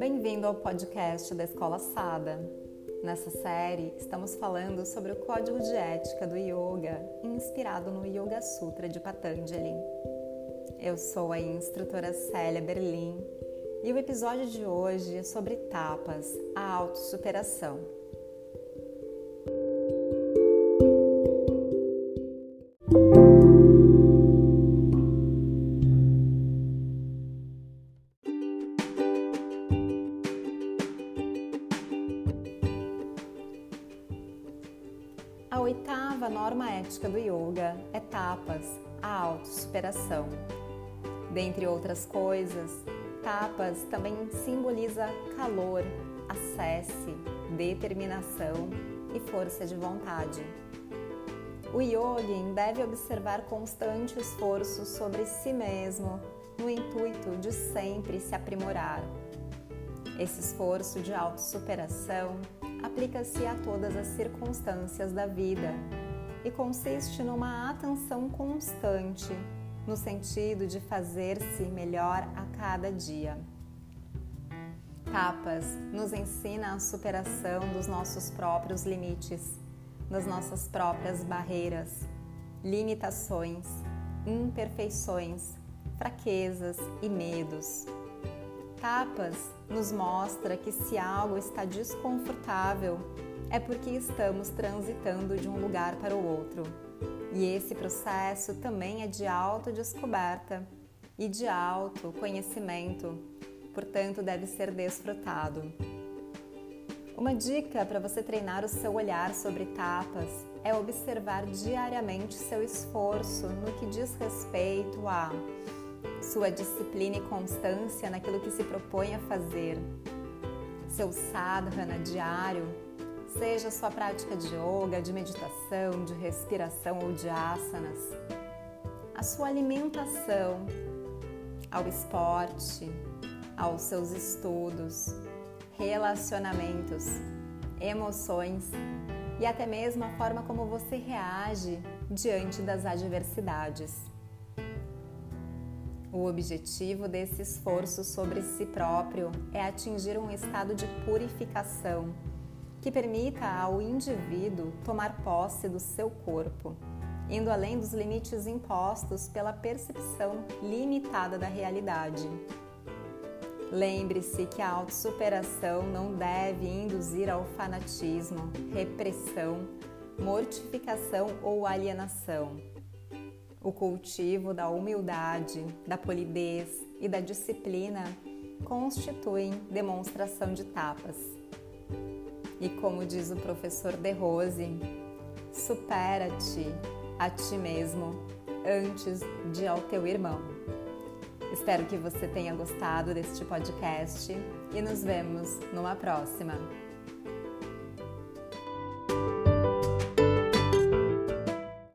Bem-vindo ao podcast da Escola Sada. Nessa série, estamos falando sobre o código de ética do yoga, inspirado no Yoga Sutra de Patanjali. Eu sou a instrutora Célia Berlim e o episódio de hoje é sobre tapas, a autossuperação. A oitava norma ética do yoga é tapas, a autossuperação. Dentre outras coisas, tapas também simboliza calor, acesse, determinação e força de vontade. O yogin deve observar constante esforço sobre si mesmo, no intuito de sempre se aprimorar. Esse esforço de autossuperação aplica-se a todas as circunstâncias da vida e consiste numa atenção constante, no sentido de fazer-se melhor a cada dia. Tapas nos ensina a superação dos nossos próprios limites, das nossas próprias barreiras, limitações, imperfeições, fraquezas e medos. Tapas nos mostra que se algo está desconfortável, é porque estamos transitando de um lugar para o outro. E esse processo também é de autodescoberta e de autoconhecimento, portanto, deve ser desfrutado. Uma dica para você treinar o seu olhar sobre tapas é observar diariamente seu esforço no que diz respeito a sua disciplina e constância naquilo que se propõe a fazer, seu sadhana diário, seja sua prática de yoga, de meditação, de respiração ou de asanas, a sua alimentação, ao esporte, aos seus estudos, relacionamentos, emoções e até mesmo a forma como você reage diante das adversidades. O objetivo desse esforço sobre si próprio é atingir um estado de purificação que permita ao indivíduo tomar posse do seu corpo, indo além dos limites impostos pela percepção limitada da realidade. Lembre-se que a autossuperação não deve induzir ao fanatismo, repressão, mortificação ou alienação o cultivo da humildade, da polidez e da disciplina constituem demonstração de tapas. E como diz o professor De Rose, supera-te a ti mesmo antes de ao teu irmão. Espero que você tenha gostado deste podcast e nos vemos numa próxima.